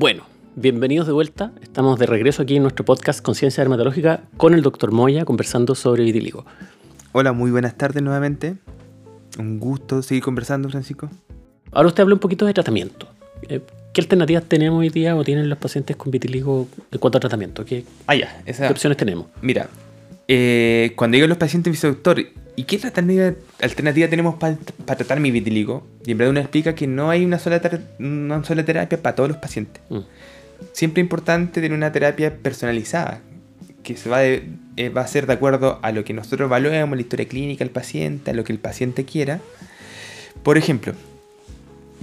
Bueno, bienvenidos de vuelta. Estamos de regreso aquí en nuestro podcast Conciencia Dermatológica con el doctor Moya conversando sobre vitiligo. Hola, muy buenas tardes nuevamente. Un gusto seguir conversando, Francisco. Ahora usted habló un poquito de tratamiento. Eh, ¿Qué alternativas tenemos hoy día o tienen los pacientes con vitiligo en cuanto a tratamiento? ¿Qué, Ah, ya. Esa, qué opciones tenemos? Mira, eh, cuando digo los pacientes, dice doctor, ¿y qué alternativa, alternativa tenemos para tratar mi vitiligo? Y en verdad uno explica que no hay una sola, ter- una sola terapia para todos los pacientes. Mm. Siempre es importante tener una terapia personalizada, que se va, de- eh, va a ser de acuerdo a lo que nosotros evaluemos, la historia clínica del paciente, a lo que el paciente quiera. Por ejemplo,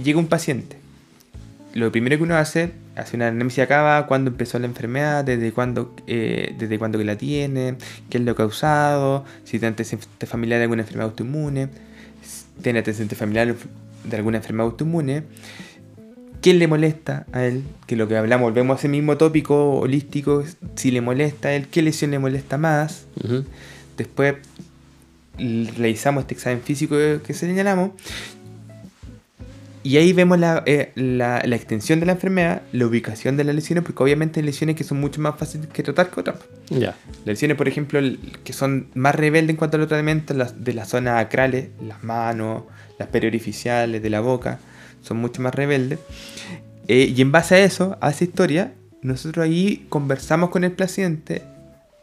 llega un paciente. Lo primero que uno hace, hace una anamnesia acaba, cuándo empezó la enfermedad, desde cuándo, eh, desde cuándo que la tiene, qué es lo causado, si tiene antecedente familiar de alguna enfermedad autoinmune, si tiene antecedente familiar de alguna enfermedad autoinmune, qué le molesta a él, que lo que hablamos, volvemos a ese mismo tópico holístico, si le molesta a él, qué lesión le molesta más. Después realizamos este examen físico que señalamos. Y ahí vemos la, eh, la- la extensión de la enfermedad, la ubicación de las lesiones, porque obviamente hay lesiones que son mucho más fáciles que tratar que otras. Ya. Lesiones, por ejemplo, que son más rebeldes en cuanto a los tratamientos, las de las zonas acrales, las manos, las periorificiales, de la boca, son mucho más rebeldes. Eh, y en base a eso, a esa historia, nosotros ahí conversamos con el paciente,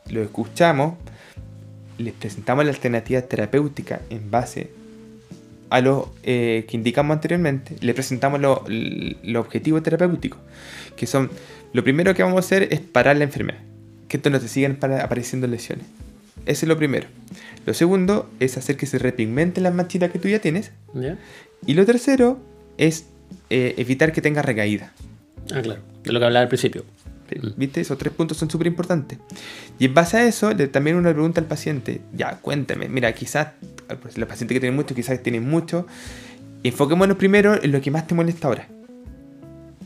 lo escuchamos, les presentamos la alternativa terapéutica en base a lo eh, que indicamos anteriormente, le presentamos lo- los objetivos terapéuticos, que son, lo primero que vamos a hacer es parar la enfermedad, que esto no te sigan para- apareciendo lesiones. Ese es lo primero. Lo segundo es hacer que se repigmenten las manchitas que tú ya tienes. ¿Ya? Y lo tercero es eh, evitar que tenga recaída. Ah, claro. De lo que hablaba al principio. Mm. ¿Viste? Esos tres puntos son súper importantes. Y en base a eso, le- también le pregunta al paciente, ya, cuéntame, mira, quizás los pacientes que tienen mucho, quizás tienen mucho, enfoquémonos primero en lo que más te molesta ahora.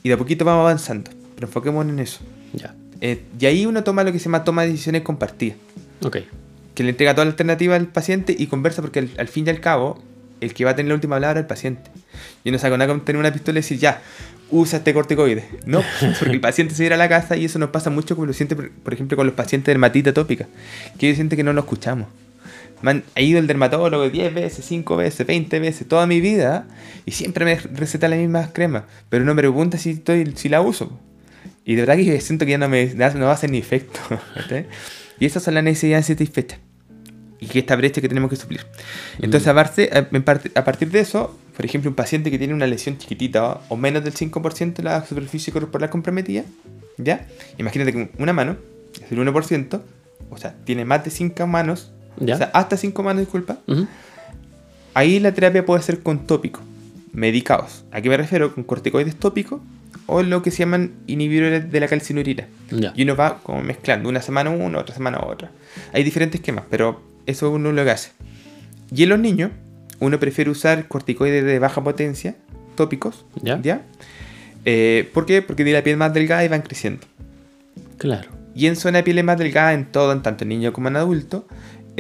Y de a poquito vamos avanzando, pero enfoquémonos en eso. Ya. Eh, y ahí uno toma lo que se llama toma de decisiones compartidas, Ok. que le entrega toda la alternativa al paciente y conversa porque al, al fin y al cabo, el que va a tener la última palabra es el paciente. Y no saca nada con tener una pistola y decir, ya, usa este corticoide. No, porque el paciente se irá a la casa y eso nos pasa mucho como lo siente, por, ejemplo, con los pacientes de dermatitis atópica, que ellos sienten que no lo escuchamos. Me han he ido el dermatólogo 10 veces, 5 veces, 20 veces, toda mi vida, y siempre me receta las mismas cremas, pero no me pregunta si, estoy, si la uso. Y de verdad que siento que ya no me no va a hacer ni efecto. ¿cachai? y esas son las necesidades satisfechas. Y que esta brecha que tenemos que suplir. Entonces, aparte, a, en parte- a partir de eso, por ejemplo, un paciente que tiene una lesión chiquitita o menos del 5% de la superficie corporal comprometida, ¿ya? Imagínate que una mano, es el 1%, o sea, tiene más de 5 manos, Ya. o sea, hasta 5 manos, disculpa. Ahí la terapia puede ser con tópicos, medicados. ¿A qué me refiero? Con corticoides tópicos o lo que se llaman inhibidores de la calcinurina. Y uno va como mezclando, una semana uno, otra semana otra. Hay diferentes esquemas, pero eso uno lo que hace. Y en los niños, uno prefiere usar corticoides de baja potencia, tópicos, Ya. ¿ya? Eh, ¿Por qué? Porque tiene la piel más delgada y van creciendo. Claro. Y en zona de piel más delgada, en todo, en tanto en niño como en adulto,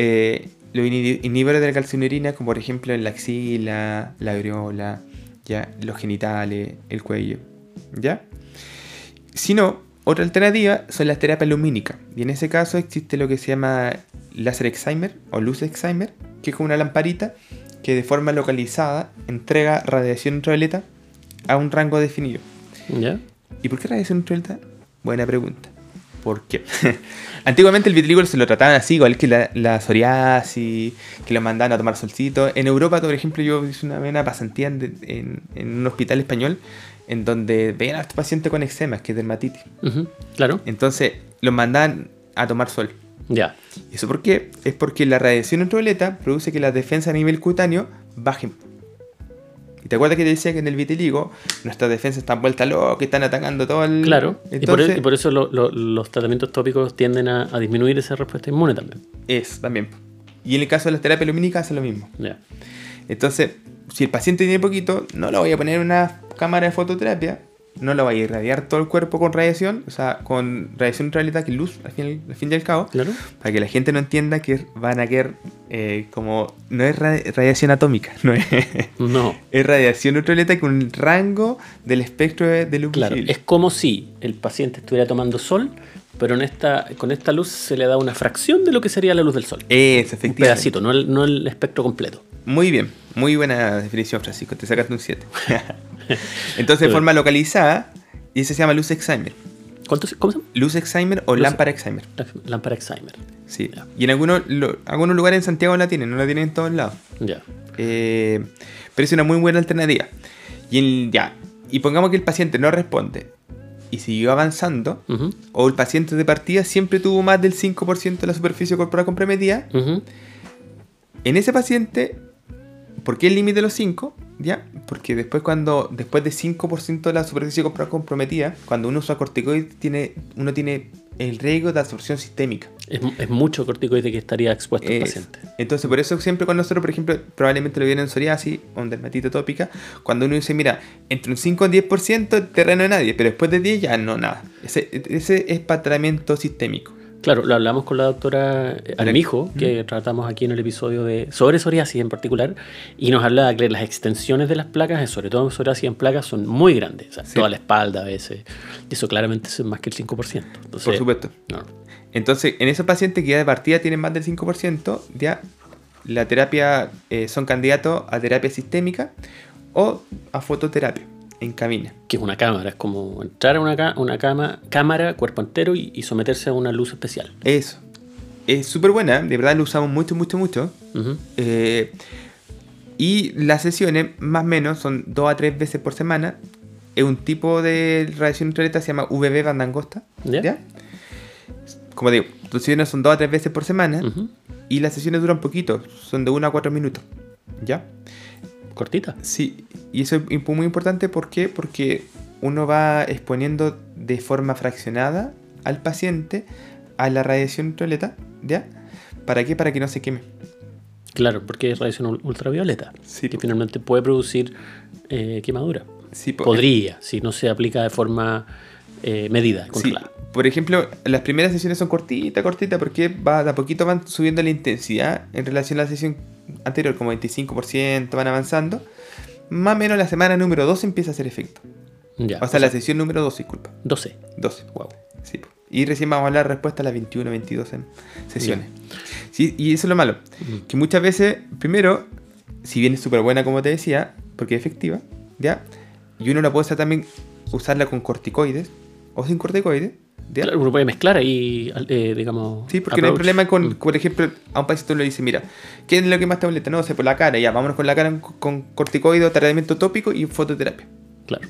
eh, los inhi- inhibidores de la calcinurina, como por ejemplo en la axila, la areola, ya, los genitales, el cuello, ¿ya? Si no, otra alternativa son las terapias lumínicas. Y en ese caso existe lo que se llama láser excimer o luz excimer, que es como una lamparita que de forma localizada entrega radiación ultravioleta a un rango definido. ¿Ya? ¿Y por qué radiación ultravioleta? Buena pregunta. ¿Por qué? Antiguamente el vitiligo se lo trataban así, igual que la, la psoriasis, que lo mandaban a tomar solcito. En Europa, por ejemplo, yo hice una, una pasantía en, en- en un hospital español en donde veían a estos pacientes con eczema, que es dermatitis. Claro. Entonces los mandaban a tomar sol. Ya. ¿Y eso por qué? Es porque la radiación ultravioleta produce que las defensas a nivel cutáneo bajen. ¿Y te acuerdas que te decía que en el vitiligo nuestras defensas están vueltas locas, están atacando todo el... Claro. y, por, Entonces, y por eso lo- lo- los tratamientos tópicos tienden a, a disminuir esa respuesta inmune también. es también. Y en el caso de las terapias lumínicas hace lo mismo. Ya. Entonces, si el paciente tiene poquito, no lo voy a poner en una cámara de fototerapia no lo va a irradiar todo el cuerpo con radiación, o sea, con radiación ultravioleta, que es luz, al fin, al fin y al cabo, Claro. para que la gente no entienda que van a querer eh, como... No es ra- radiación atómica, no es, No. es radiación ultravioleta con un rango del espectro de, de luz Claro, visible. es como si el paciente estuviera tomando sol, pero en esta, con esta luz se le da una fracción de lo que sería la luz del sol. Es, Un efectivamente. pedacito, no el, no el espectro completo. Muy bien, muy buena definición, Francisco. Te sacaste un 7. Entonces, de forma localizada, y eso se llama luz Excimer. ¿Cuánto se- ¿Cómo se llama? Luz Excimer o Luz- lámpara Excimer. La- Lámpara Excimer. Sí. Y en algunos, lo- algunos lugares en Santiago la tienen, no la tienen en todos lados. Ya. Eh, pero es una muy buena alternativa. Y en- ya. Y pongamos que el paciente no responde y siguió avanzando, o el paciente de partida siempre tuvo más del 5% de la superficie corporal comprometida. En ese paciente, ¿por qué el límite de los 5? ¿Ya? Porque después cuando después de 5% de la superficie corporal comprometida, cuando uno usa corticoides, tiene, uno tiene el riesgo de absorción sistémica. Es, es mucho corticoide que estaría expuesto el paciente. Entonces, por eso siempre con nosotros, por ejemplo, probablemente lo vieron en psoriasis o en dermatitis atópica, cuando uno dice, mira, entre un 5 y un 10% terreno de nadie, pero después de 10 ya no, nada. Ese, ese es para tratamiento sistémico. Claro, lo hablamos con la doctora eh, Armijo, que tratamos aquí en el episodio de sobre psoriasis en particular, y nos hablaba que las extensiones de las placas, eh, sobre todo en psoriasis en placas, son muy grandes. O sea, Sí. toda la espalda a veces. Y eso claramente es más que el 5%. Entonces, Por supuesto. no. Entonces, en esos pacientes que ya de partida tienen más del 5%, ya la terapia eh, son candidatos a terapia sistémica o a fototerapia en cabina. Que es una cámara, es como entrar a una, ca- una cama, cámara, cuerpo entero, y, y someterse a una luz especial. Eso. Es súper buena, de verdad lo usamos mucho, mucho, mucho. Eh, y las sesiones, más o menos, son dos a tres veces por semana. Es un tipo de radiación ultravioleta, se llama VB banda angosta. ¿Ya? Como digo, las sesiones son dos a tres veces por semana. Y las sesiones duran poquito, son de 1 a 4 minutos. ¿Ya? Cortita. Sí, y eso es muy importante ¿por qué? porque uno va exponiendo de forma fraccionada al paciente a la radiación ultravioleta, ¿ya? ¿Para qué? Para que no se queme. Claro, porque es radiación ul- ultravioleta, Sí, que finalmente puede producir eh, quemadura. Sí, po- Podría, si no se aplica de forma eh, medida, Sí, por ejemplo, las primeras sesiones son cortitas, cortitas, porque va, de a poquito van subiendo la intensidad en relación a la sesión anterior, como 25%, van avanzando. Más o menos la semana número 2 empieza a hacer efecto. Ya, O sea, la sesión número 2, disculpa. 12. 12. Wow. Sí, y recién vamos a hablar respuesta a las 21, 22 en sesiones. Sí, y eso es lo malo. Mm. Que muchas veces, primero, si bien es súper buena, como te decía, porque es efectiva, ¿ya? Y uno la puede usar también, usarla con corticoides o sin corticoides, ¿ya? Claro, uno puede mezclar ahí, eh, digamos. Sí, porque no hay approach. problema con, por ejemplo, a un paciente uno le dice, mira, ¿qué es lo que más te molesta? No sé, por la cara, ya, vámonos con la cara con, con corticoide o tratamiento tópico y fototerapia. Claro.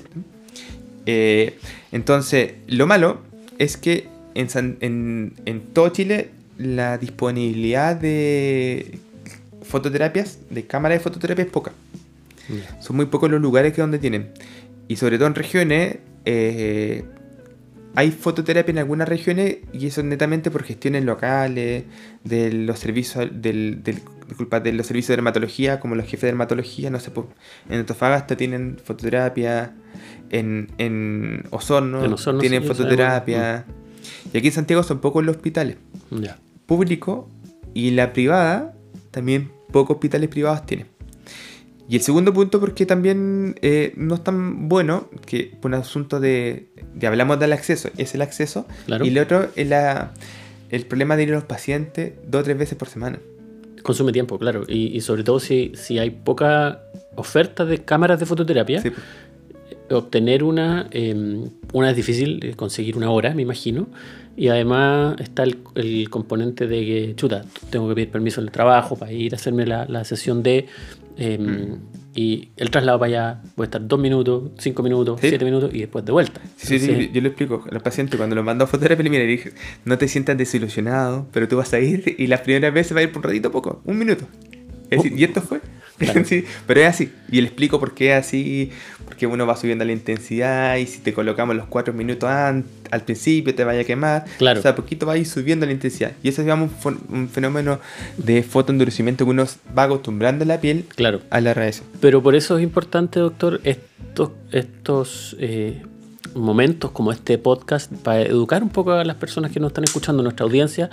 Eh, entonces, lo malo es que en, San- en, en todo Chile la disponibilidad de fototerapias, de cámara de fototerapia es poca. Son muy pocos los lugares que donde tienen. Y sobre todo en regiones, eh, hay fototerapia en algunas regiones y eso es netamente por gestiones locales, de los servicios del, del- disculpa, de los servicios de dermatología, como los jefes de dermatología, no sé, pues, en Antofagasta tienen fototerapia, en, en Osorno, En Osorno tienen sí, fototerapia. Y aquí en Santiago son pocos los hospitales público y la privada, también pocos hospitales privados tienen. Y el segundo punto, porque también eh, no es tan bueno, que por un asunto de, de hablamos del acceso, es el acceso, Claro. y el otro es la, el problema de ir a los pacientes dos o tres veces por semana. Consume tiempo, claro. Y, y sobre todo si, si hay poca oferta de cámaras de fototerapia, Sí, obtener una, eh, una es difícil, eh, conseguir una hora, me imagino. Y además está el, el componente de que, chuta, tengo que pedir permiso en el trabajo para ir a hacerme la, la sesión de... eh, Mm. Y el traslado para allá puede estar dos minutos, cinco minutos, Sí. siete minutos y después de vuelta. Sí, sí, sí, Entonces, yo lo explico a los pacientes cuando los mando a fototerapia, le dije, no te sientas desilusionado, pero tú vas a ir y las primeras veces va a ir por un ratito poco, un minuto. Es decir, y esto fue. Claro. Sí, pero es así. Y le explico por qué es así, porque uno va subiendo la intensidad y si te colocamos los cuatro minutos an- al principio te vaya a quemar. Claro. O sea, poquito va a ir subiendo la intensidad. Y eso es digamos, un fenómeno de fotoendurecimiento que uno va acostumbrando la piel Claro. a la radiación. Pero por eso es importante, doctor, estos, estos eh, momentos como este podcast para educar un poco a las personas que nos están escuchando, nuestra audiencia,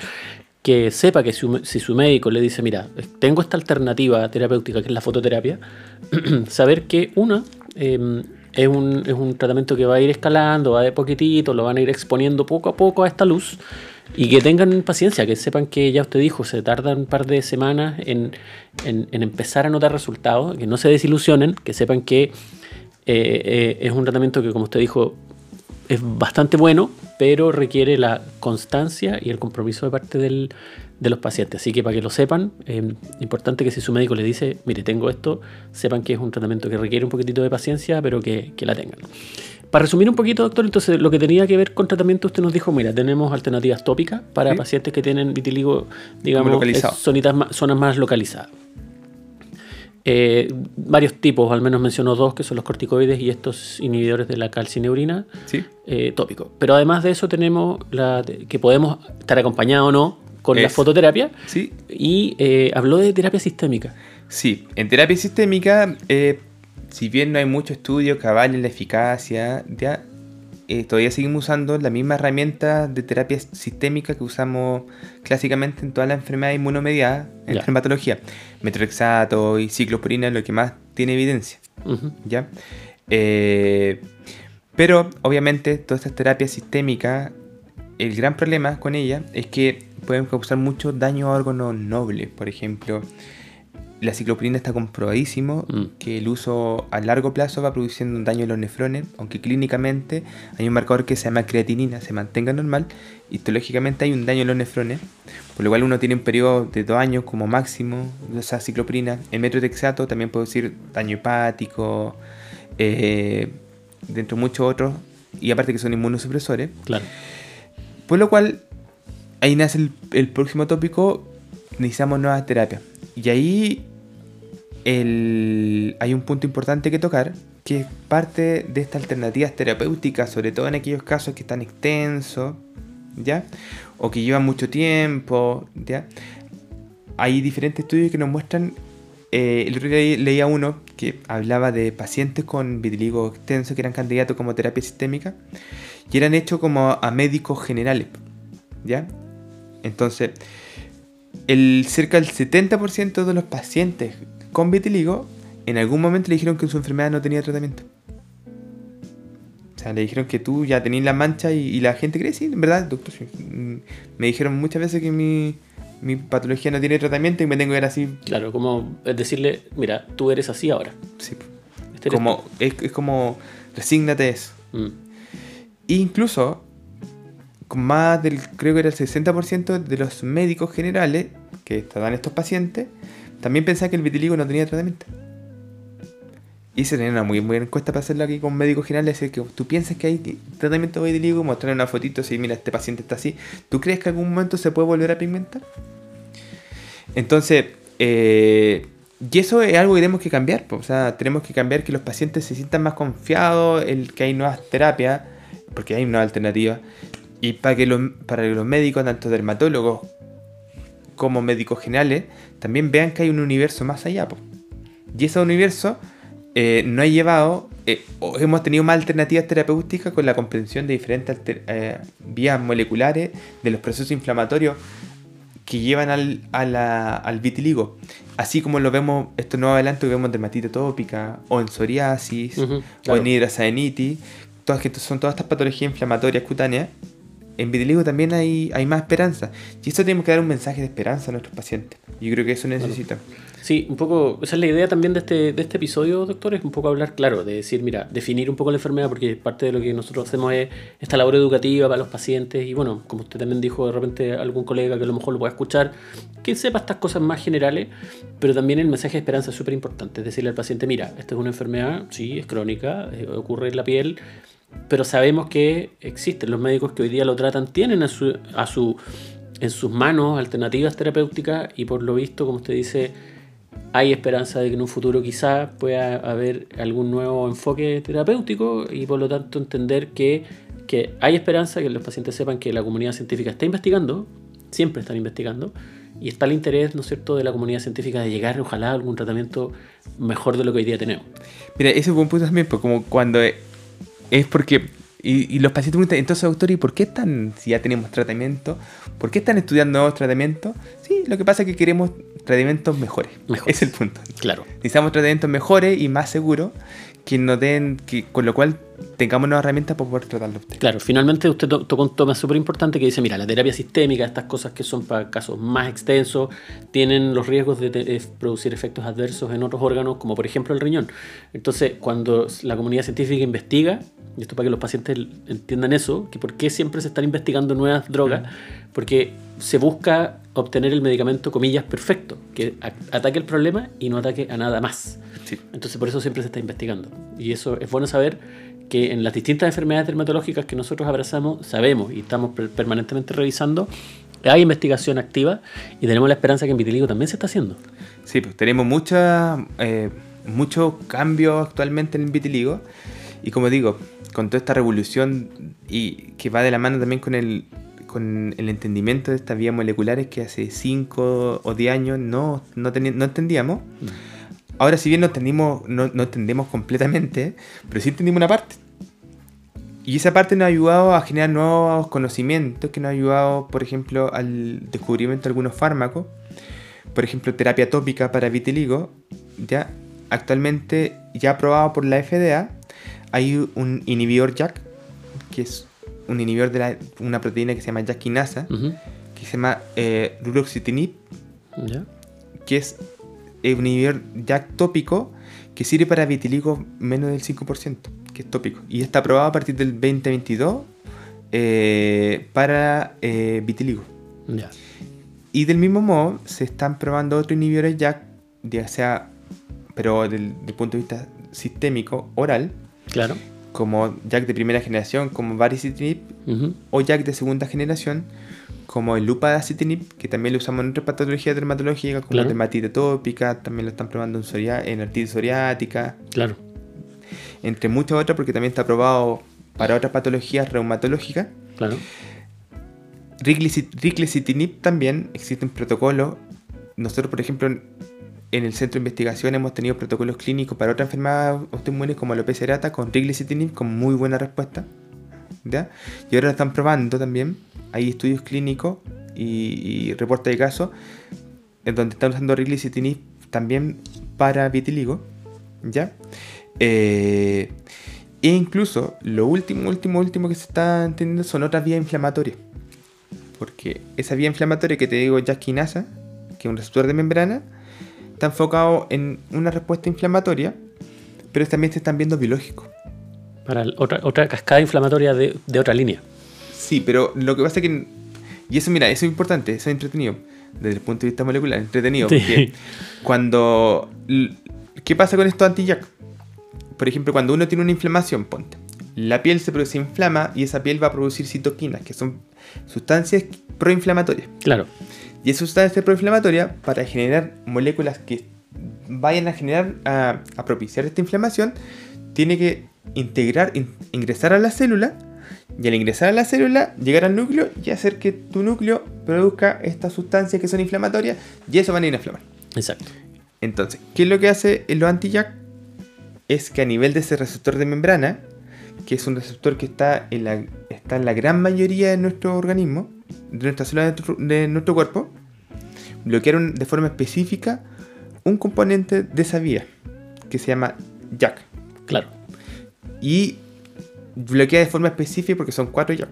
que sepa que si su médico le dice, mira, tengo esta alternativa terapéutica que es la fototerapia, saber que una em, es, un, es un tratamiento que va a ir escalando, va de poquitito, lo van a ir exponiendo poco a poco a esta luz y que tengan paciencia, que sepan que ya usted dijo, se tarda un par de semanas en, en, empezar a notar resultados, que no se desilusionen, que sepan que eh, eh, es un tratamiento que, como usted dijo, es bastante bueno, pero requiere la constancia y el compromiso de parte del, de los pacientes. Así que para que lo sepan, es importante que si su médico le dice, mire, tengo esto, sepan que es un tratamiento que requiere un poquitito de paciencia, pero que, que la tengan. Para resumir un poquito, doctor, entonces lo que tenía que ver con tratamiento, usted nos dijo, mira, tenemos alternativas tópicas para pacientes que tienen vitiligo, digamos, zonitas zonas más localizadas. Eh, varios tipos, al menos mencionó dos, que son los corticoides y estos inhibidores de la calcineurina ¿Sí? eh, tópicos. Pero además de eso tenemos la que podemos estar acompañados o no con la fototerapia. Sí. Y eh, habló de terapia sistémica. Sí, en terapia sistémica eh, si bien no hay mucho estudio que avalen la eficacia, ya, eh, todavía seguimos usando la misma herramienta de terapia sistémica que usamos clásicamente en todas las enfermedades inmunomediadas en la dermatología. Metrorexato y ciclosporina es lo que más tiene evidencia. ¿ya? Eh, pero obviamente todas estas terapias sistémicas, el gran problema con ellas es que pueden causar mucho daño a órganos nobles, por ejemplo la cicloprina está comprobadísimo mm. que el uso a largo plazo va produciendo un daño en los nefrones, aunque clínicamente hay un marcador que se llama creatinina, se mantenga normal, histológicamente hay un daño en los nefrones, por lo cual uno tiene un periodo de dos años como máximo de esa cicloprina. En metrotexato también puede decir daño hepático, eh, dentro de muchos otros, y aparte que son inmunosupresores. Claro. Por lo cual, ahí nace el, el próximo tópico, necesitamos nuevas terapias. Y ahí hay un punto importante que tocar, que es parte de estas alternativas terapéuticas, sobre todo en aquellos casos que están extensos, ¿ya? O que llevan mucho tiempo, ¿ya? Hay diferentes estudios que nos muestran, eh, el otro leía uno que hablaba de pacientes con vitiligo extenso que eran candidatos como terapia sistémica y eran hechos como a médicos generales, ¿ya? Entonces, el cerca del 70% de los pacientes con vitiligo en algún momento le dijeron que su enfermedad no tenía tratamiento. O sea, le dijeron que tú ya tenías la mancha y, la gente cree, sí, en verdad, doctor. Mm, me dijeron muchas veces que mi, patología no tiene tratamiento y me tengo que ver así. Claro, como decirle, mira, tú eres así ahora. Sí. Este como, es, como, resígnate eso. Mm. incluso más del, creo que era el 60% de los médicos generales que estaban estos pacientes, también pensaban que el vitiligo no tenía tratamiento. Y se tenía una muy buena encuesta para hacerla aquí con médicos generales, decir que tú piensas que hay tratamiento de vitiligo, mostrar una fotito, si mira, este paciente está así, ¿tú crees que en algún momento se puede volver a pigmentar? Entonces, eh, y eso es algo que tenemos que cambiar, o sea, tenemos que cambiar que los pacientes se sientan más confiados, el que hay nuevas terapias, porque hay una alternativa, y para que los, para que los médicos, tanto dermatólogos como médicos generales, también vean que hay un universo más allá. Y ese universo eh, no ha llevado, eh, hemos tenido más alternativas terapéuticas con la comprensión de diferentes eh, vías moleculares de los procesos inflamatorios que llevan al, al vitiligo. Así como lo vemos, esto no adelanto que vemos en dermatitis tópica, o en psoriasis, o en hidrasadenitis, todas que son todas estas patologías inflamatorias cutáneas en vitiligo también hay, hay más esperanza. Y esto tenemos que dar un mensaje de esperanza a nuestros pacientes. Yo creo que eso necesita. Sí, un poco, esa es la idea también de este, de este episodio, doctor, es un poco hablar, claro, de decir, mira, definir un poco la enfermedad, porque parte de lo que nosotros hacemos es esta labor educativa para los pacientes, y bueno, como usted también dijo, de repente algún colega que a lo mejor lo pueda escuchar, que sepa estas cosas más generales, pero también el mensaje de esperanza es súper importante, es decirle al paciente, mira, esta es una enfermedad, sí, es crónica, eh, ocurre en la piel, pero sabemos que existen los médicos que hoy día lo tratan, tienen a su, a su, en sus manos alternativas terapéuticas y por lo visto, como usted dice, hay esperanza de que en un futuro quizás pueda haber algún nuevo enfoque terapéutico y por lo tanto entender que, que hay esperanza, que los pacientes sepan que la comunidad científica está investigando, siempre están investigando, y está el interés, ¿no es cierto?, de la comunidad científica de llegar, ojalá, a algún tratamiento mejor de lo que hoy día tenemos. Mira, ese es un buen punto también, porque como cuando es porque Y, y los pacientes preguntan, entonces doctor, ¿y por qué están, si ya tenemos tratamiento, por qué están estudiando nuevos tratamientos? Sí, lo que pasa es que queremos tratamientos mejores. Mejores. Es el punto. Claro. Necesitamos tratamientos mejores y más seguros que nos den, que, con lo cual tengamos nuevas herramientas para poder tratarlo usted. Claro, finalmente usted to- tocó un tema súper importante que dice, mira, la terapia sistémica, estas cosas que son para casos más extensos, tienen los riesgos de, eh, producir efectos adversos en otros órganos, como por ejemplo el riñón. Entonces, cuando la comunidad científica investiga, y esto para que los pacientes entiendan eso, que por qué siempre se están investigando nuevas drogas, porque se busca obtener el medicamento, comillas, perfecto, que ataque el problema y no ataque a nada más. Sí. Entonces por eso siempre se está investigando. Y eso es bueno saber que en las distintas enfermedades dermatológicas que nosotros abrazamos, sabemos y estamos per- permanentemente revisando, hay investigación activa y tenemos la esperanza que en vitiligo también se está haciendo. Sí, pues tenemos mucha, eh, muchos cambios actualmente en el vitiligo. Y como digo, con toda esta revolución y que va de la mano también con el, con el entendimiento de estas vías moleculares que hace 5 o 10 años no, no, no entendíamos. Ahora, si bien no entendimos, no, no entendemos completamente, pero sí entendimos una parte. Y esa parte nos ha ayudado a generar nuevos conocimientos, que nos ha ayudado, por ejemplo, al descubrimiento de algunos fármacos. Por ejemplo, terapia tópica para vitiligo, ya actualmente ya aprobado por la FDA, hay un inhibidor JAK, que es un inhibidor de la- una proteína que se llama JAK quinasa, Ujú. que se llama eh, que es eh, un inhibidor JAK tópico que sirve para vitiligo menos del 5%, que es tópico. Y está aprobado a partir del 2022 eh, para eh, vitiligo. Y del mismo modo se están probando otros inhibidores JAK, ya sea, pero del, del punto de vista sistémico, oral, Claro. como JAK de primera generación, como varicitinib, o JAK de segunda generación, como el lupadacitinib, que también lo usamos en otras patologías dermatológicas, como Claro. dermatitis atópica, también lo están probando en, psoria- en artritis psoriática, Claro. entre muchas otras, porque también está aprobado para otras patologías reumatológicas. Claro. Riglicitinib riglicitinib también existe un protocolo. Nosotros, por ejemplo, en, el centro de investigación hemos tenido protocolos clínicos para otras enfermedades autoinmunes como alopecia areata con riglicitinib con muy buena respuesta. ¿ya? Y ahora lo están probando también. Hay estudios clínicos y, y reportes de casos en donde están usando riglicitinib también para vitiligo. ¿ya? Eh, e incluso lo último, último, último que se está entendiendo son otras vías inflamatorias. Porque esa vía inflamatoria que te digo, JAK quinasa, que es un receptor de membrana, está enfocado en una respuesta inflamatoria, pero también se están viendo biológicos. Para el- otra, otra cascada inflamatoria de, de otra línea. Sí, pero lo que pasa es que. Y eso, mira, eso es importante, eso es entretenido. Desde el punto de vista molecular, entretenido. Sí. Porque cuando. ¿Qué pasa con estos anti-JAK? Por ejemplo, cuando uno tiene una inflamación, ponte. La piel se, se inflama y esa piel va a producir citoquinas, que son sustancias proinflamatorias. Claro. Y esa sustancia proinflamatoria, para generar moléculas que vayan a generar, a, a propiciar esta inflamación, tiene que integrar, in- ingresar a la célula, y al ingresar a la célula, llegar al núcleo y hacer que tu núcleo produzca estas sustancias que son inflamatorias, y eso van a ir a inflamar. Exacto. Entonces, ¿qué es lo que hace el anti-JAK? Es que a nivel de ese receptor de membrana, que es un receptor que está en la, está en la gran mayoría de nuestro organismo, de nuestras células de nuestro, de nuestro cuerpo, bloquear un- de forma específica un componente de esa vía, que se llama JAK. Claro. Y bloquea de forma específica porque son cuatro JAK.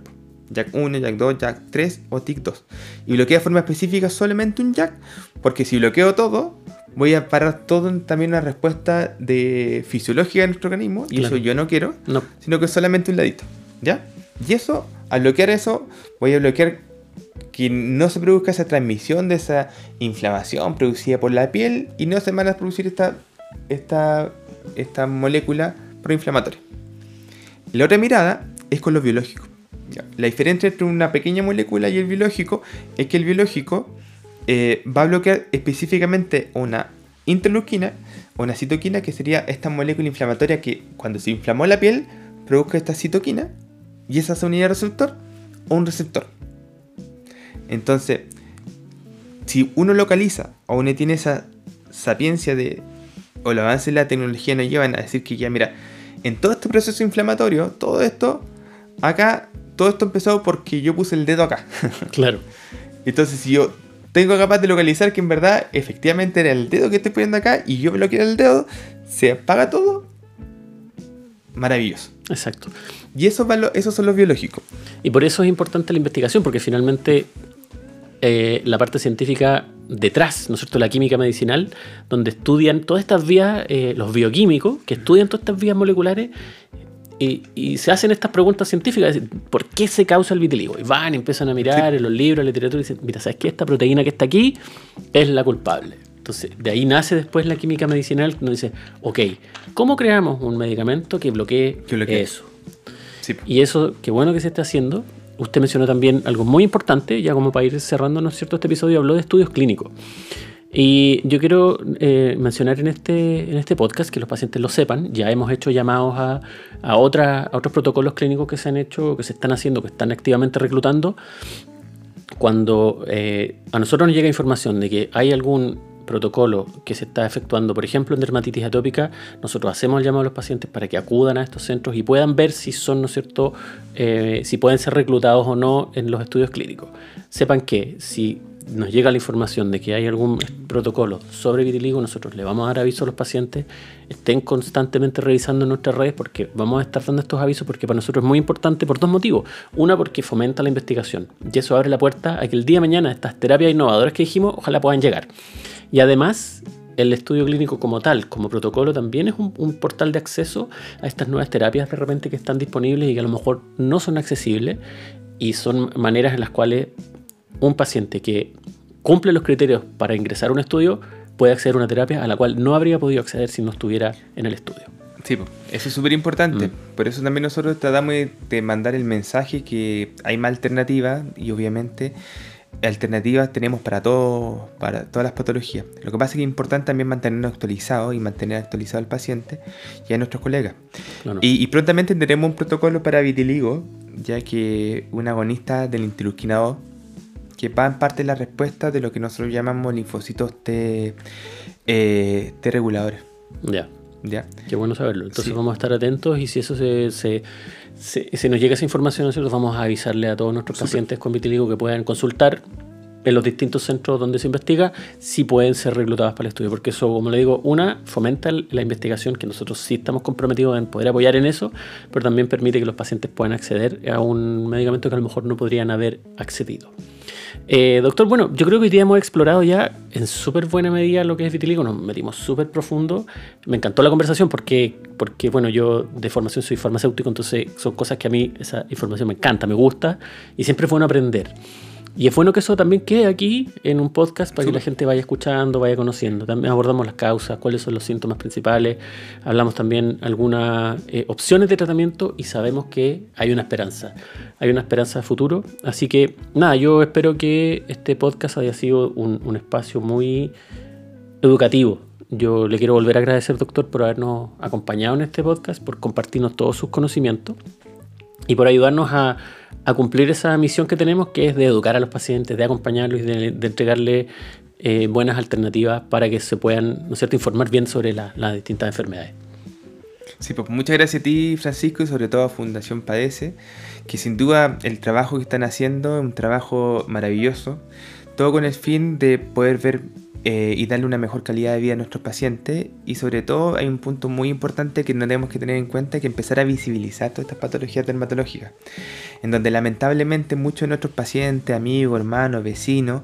JAK 1, JAK 2, JAK 3 o TIC2. Y bloquea de forma específica solamente un JAK, porque si bloqueo todo, voy a parar todo en también una respuesta de fisiológica de nuestro organismo, y Claro. eso yo no quiero, No. sino que solamente un ladito. ¿Ya? Y eso, al bloquear eso, voy a bloquear que no se produzca esa transmisión de esa inflamación producida por la piel y no se van a producir esta, esta, esta molécula proinflamatoria. La otra mirada es con los biológicos. Ya, La diferencia entre una pequeña molécula y el biológico es que el biológico eh, va a bloquear específicamente una interleuquina una citoquina, que sería esta molécula inflamatoria que cuando se inflamó la piel produzca esta citoquina y esa es una unidad receptor o un receptor. Entonces, si uno localiza o uno tiene esa sapiencia de o el avance de la tecnología nos llevan a decir que ya mira, en todo este proceso inflamatorio, todo esto acá todo esto empezó porque yo puse el dedo acá. Claro. Entonces, si yo tengo capaz de localizar que en verdad efectivamente era el dedo que estoy poniendo acá y yo bloqueo el dedo, se apaga todo. Maravilloso. Exacto. Y eso va lo- esos son los biológicos. Y por eso es importante la investigación, porque finalmente eh, la parte científica detrás, ¿no es cierto? La química medicinal, donde estudian todas estas vías, eh, los bioquímicos, que estudian todas estas vías moleculares y, y se hacen estas preguntas científicas, ¿por qué se causa el vitiligo? Y van y empiezan a mirar en los libros, en la literatura y dicen, mira, ¿sabes qué? Esta proteína que está aquí es la culpable. Entonces, de ahí nace después la química medicinal, que nos dice, ok, ¿cómo creamos un medicamento que bloquee, Que bloquee. eso? Sí. Y eso, qué bueno que se esté haciendo. Usted mencionó también algo muy importante, ya como para ir cerrando, ¿no es cierto? Este episodio habló de estudios clínicos. Y yo quiero eh, mencionar en este, en este podcast, que los pacientes lo sepan, ya hemos hecho llamados a, a, a otros protocolos clínicos que se han hecho, que se están haciendo, que están activamente reclutando. Cuando eh, a nosotros nos llega información de que hay algún protocolo que se está efectuando, por ejemplo, en dermatitis atópica, nosotros hacemos el llamado a los pacientes para que acudan a estos centros y puedan ver si son, ¿no es cierto?, eh, si pueden ser reclutados o no en los estudios clínicos. Sepan que si nos llega la información de que hay algún protocolo sobre vitiligo, nosotros le vamos a dar aviso a los pacientes, estén constantemente revisando nuestras redes porque vamos a estar dando estos avisos porque para nosotros es muy importante por dos motivos. Una, porque fomenta la investigación y eso abre la puerta a que el día de mañana estas terapias innovadoras que dijimos, ojalá puedan llegar. Y además, el estudio clínico como tal, como protocolo, también es un, un portal de acceso a estas nuevas terapias de repente que están disponibles y que a lo mejor no son accesibles y son maneras en las cuales un paciente que cumple los criterios para ingresar a un estudio puede acceder a una terapia a la cual no habría podido acceder si no estuviera en el estudio. Sí, eso es súper importante. Mm. Por eso también nosotros tratamos de- de mandar el mensaje que hay más alternativas y obviamente alternativas tenemos para todo, para todas las patologías. Lo que pasa es que es importante también mantenernos actualizados y mantener actualizado al paciente y a nuestros colegas. Claro. Y, y prontamente tendremos un protocolo para vitiligo, ya que un agonista del interleuquina 2, que va en parte la respuesta de lo que nosotros llamamos linfocitos T, eh, T reguladores. Ya, ¿ya? qué bueno saberlo. Entonces Sí. vamos a estar atentos y si eso se, se, se- se nos llega esa información, nosotros vamos a avisarle a todos nuestros pacientes con vitiligo que puedan consultar en los distintos centros donde se investiga si pueden ser reclutados para el estudio. Porque eso, como le digo, una, fomenta la investigación, que nosotros sí estamos comprometidos en poder apoyar en eso, pero también permite que los pacientes puedan acceder a un medicamento que a lo mejor no podrían haber accedido. Eh, doctor, bueno, yo creo que hoy día hemos explorado ya en súper buena medida lo que es vitiligo, nos metimos súper profundo. Me encantó la conversación porque, porque, bueno, yo de formación soy farmacéutico, entonces son cosas que a mí esa información me encanta, me gusta y siempre es bueno aprender. Y es bueno que eso también quede aquí en un podcast para que la gente vaya escuchando, vaya conociendo. También abordamos las causas, cuáles son los síntomas principales, hablamos también algunas eh, opciones de tratamiento y sabemos que hay una esperanza. Hay una esperanza de futuro. Así que nada, yo espero que este podcast haya sido un, un espacio muy educativo. Yo le quiero volver a agradecer, doctor, por habernos acompañado en este podcast, por compartirnos todos sus conocimientos y por ayudarnos a, a cumplir esa misión que tenemos, que es de educar a los pacientes, de acompañarlos y de, de entregarles eh, buenas alternativas para que se puedan, ¿no es informar bien sobre la- las distintas enfermedades. Sí, pues muchas gracias a ti, Francisco, y sobre todo a Fundación Padece, que sin duda el trabajo que están haciendo es un trabajo maravilloso, todo con el fin de poder ver eh, y darle una mejor calidad de vida a nuestros pacientes, y sobre todo hay un punto muy importante que no tenemos que tener en cuenta, que empezar a visibilizar todas estas patologías dermatológicas, en donde lamentablemente muchos de nuestros pacientes, amigos, hermanos, vecinos,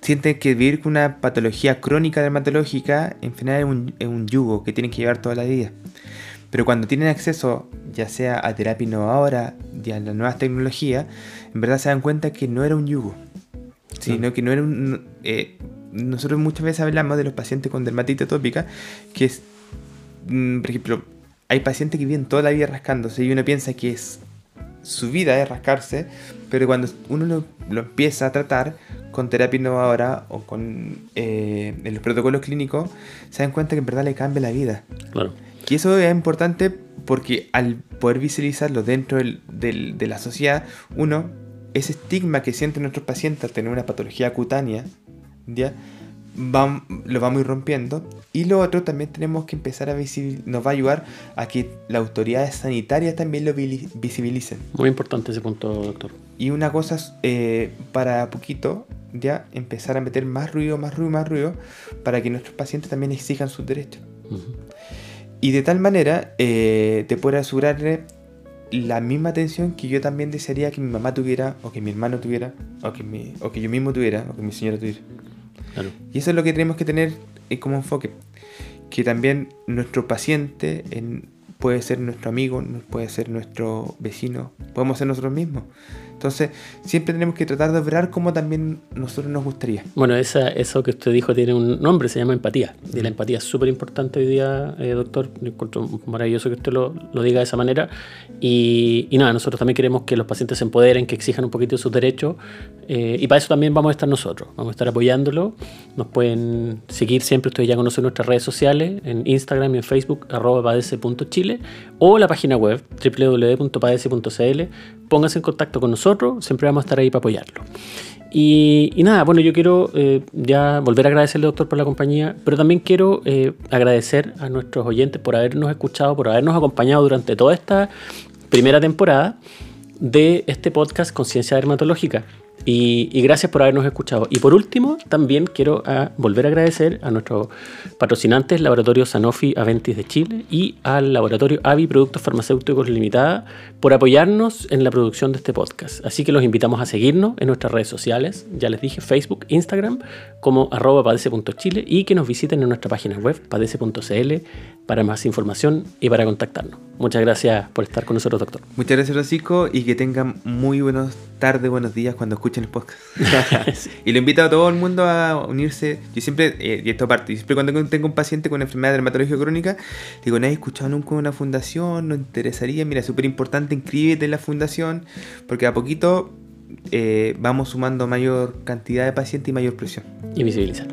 sienten que vivir con una patología crónica dermatológica en general es un, es un yugo que tienen que llevar toda la vida. Pero cuando tienen acceso, ya sea a terapia innovadora y a las nuevas tecnologías, en verdad se dan cuenta que no era un yugo. Sino que no era un. eh, nosotros muchas veces hablamos de los pacientes con dermatitis atópica, que es. mm, por ejemplo, hay pacientes que viven toda la vida rascándose y uno piensa que es su vida es rascarse, pero cuando uno lo, lo empieza a tratar con terapia innovadora o con eh, en los protocolos clínicos, se dan cuenta que en verdad le cambia la vida. Claro. Y eso es importante porque al poder visualizarlo dentro del- del- de la sociedad, uno, ese estigma que sienten nuestros pacientes al tener una patología cutánea, ¿ya? vam- lo vamos a ir rompiendo. Y lo otro también tenemos que empezar a visibilizar, nos va a ayudar a que las autoridades sanitarias también lo visibilicen. Muy importante ese punto, doctor. Y una cosa es, eh, para poquito, ya empezar a meter más ruido, más ruido, más ruido, para que nuestros pacientes también exijan sus derechos. Ujú. Y de tal manera eh, te puede asegurarle la misma atención que yo también desearía que mi mamá tuviera, o que mi hermano tuviera, o que, mi- o que yo mismo tuviera, o que mi señora tuviera. Y eso es lo que tenemos que tener eh, como enfoque. Que también nuestro paciente en- puede ser nuestro amigo, puede ser nuestro vecino, podemos ser nosotros mismos. Entonces, siempre tenemos que tratar de obrar como también nosotros nos gustaría. Bueno, esa, eso que usted dijo tiene un nombre, se llama empatía. Y la empatía es súper importante hoy día, eh, doctor. Yo encuentro maravilloso que usted lo, lo diga de esa manera. Y, y nada, nosotros también queremos que los pacientes se empoderen, que exijan un poquito sus derechos. eh, y para eso también vamos a estar nosotros. Vamos a estar apoyándolo. Nos pueden seguir siempre, ustedes ya conocen nuestras redes sociales, en Instagram y en Facebook, arroba padece.chile, o la página web, www.padece.cl. Pónganse en contacto con nosotros, siempre vamos a estar ahí para apoyarlo. Y, nada, bueno, yo quiero eh, ya volver a agradecerle, doctor, por la compañía, pero también quiero eh, agradecer a nuestros oyentes por habernos escuchado, por habernos acompañado durante toda esta primera temporada de este podcast Conciencia Dermatológica. Y, gracias por habernos escuchado. Y por último, también quiero ah, volver a agradecer a nuestros patrocinantes, Laboratorio Sanofi Aventis de Chile y al Laboratorio Avi Productos Farmacéuticos Limitada, por apoyarnos en la producción de este podcast. Así que los invitamos a seguirnos en nuestras redes sociales, ya les dije, Facebook, Instagram, como arroba padece.chile y que nos visiten en nuestra página web, padece.cl, para más información y para contactarnos. Muchas gracias por estar con nosotros, doctor. Muchas gracias, Francisco, y que tengan muy buenas tardes, buenos días cuando escuchen el podcast. y lo invito a todo el mundo a unirse. Yo siempre, eh, y esto aparte, yo siempre cuando tengo un paciente con enfermedad dermatológica crónica, digo, ¿no has escuchado nunca una fundación? ¿No interesaría? Mira, súper importante, inscríbete en la fundación, porque a poquito eh, vamos sumando mayor cantidad de pacientes y mayor presión. Y visibilizar.